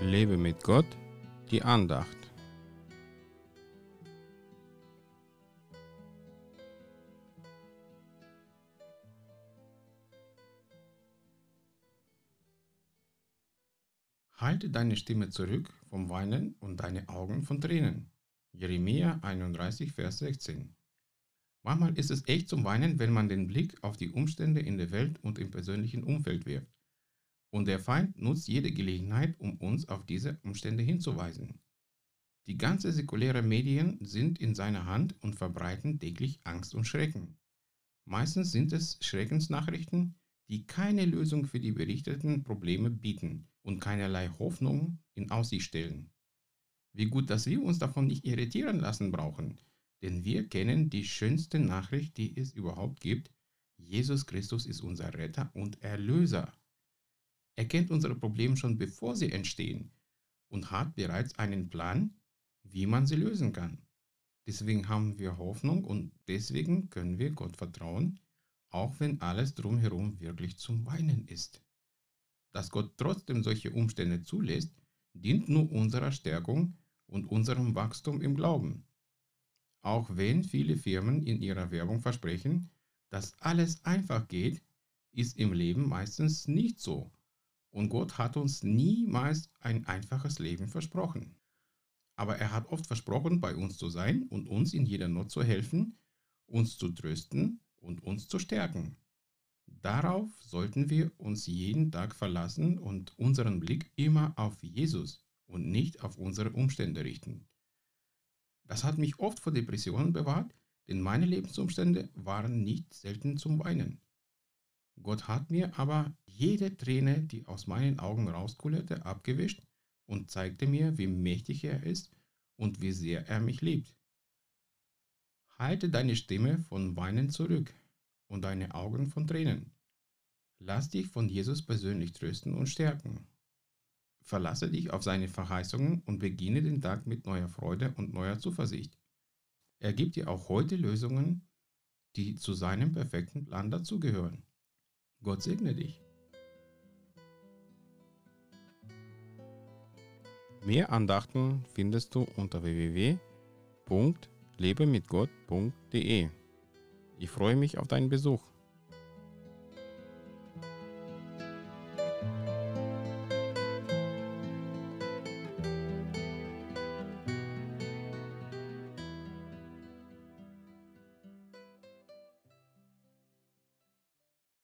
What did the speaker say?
Lebe mit Gott, die Andacht. Halte deine Stimme zurück vom Weinen und deine Augen von Tränen. Jeremia 31, Vers 16. Manchmal ist es echt zum Weinen, wenn man den Blick auf die Umstände in der Welt und im persönlichen Umfeld wirft. Und der Feind nutzt jede Gelegenheit, um uns auf diese Umstände hinzuweisen. Die ganze säkuläre Medien sind in seiner Hand und verbreiten täglich Angst und Schrecken. Meistens sind es Schreckensnachrichten, die keine Lösung für die berichteten Probleme bieten und keinerlei Hoffnung in Aussicht stellen. Wie gut, dass wir uns davon nicht irritieren lassen brauchen, denn wir kennen die schönste Nachricht, die es überhaupt gibt. Jesus Christus ist unser Retter und Erlöser. Er kennt unsere Probleme schon bevor sie entstehen und hat bereits einen Plan, wie man sie lösen kann. Deswegen haben wir Hoffnung und deswegen können wir Gott vertrauen, auch wenn alles drumherum wirklich zum Weinen ist. Dass Gott trotzdem solche Umstände zulässt, dient nur unserer Stärkung und unserem Wachstum im Glauben. Auch wenn viele Firmen in ihrer Werbung versprechen, dass alles einfach geht, ist im Leben meistens nicht so. Und Gott hat uns niemals ein einfaches Leben versprochen. Aber er hat oft versprochen, bei uns zu sein und uns in jeder Not zu helfen, uns zu trösten und uns zu stärken. Darauf sollten wir uns jeden Tag verlassen und unseren Blick immer auf Jesus und nicht auf unsere Umstände richten. Das hat mich oft vor Depressionen bewahrt, denn meine Lebensumstände waren nicht selten zum Weinen. Gott hat mir aber jede Träne, die aus meinen Augen rauskullerte, abgewischt und zeigte mir, wie mächtig er ist und wie sehr er mich liebt. Halte deine Stimme von Weinen zurück und deine Augen von Tränen. Lass dich von Jesus persönlich trösten und stärken. Verlasse dich auf seine Verheißungen und beginne den Tag mit neuer Freude und neuer Zuversicht. Er gibt dir auch heute Lösungen, die zu seinem perfekten Plan dazugehören. Gott segne dich. Mehr Andachten findest du unter www.lebemitgott.de. Ich freue mich auf deinen Besuch.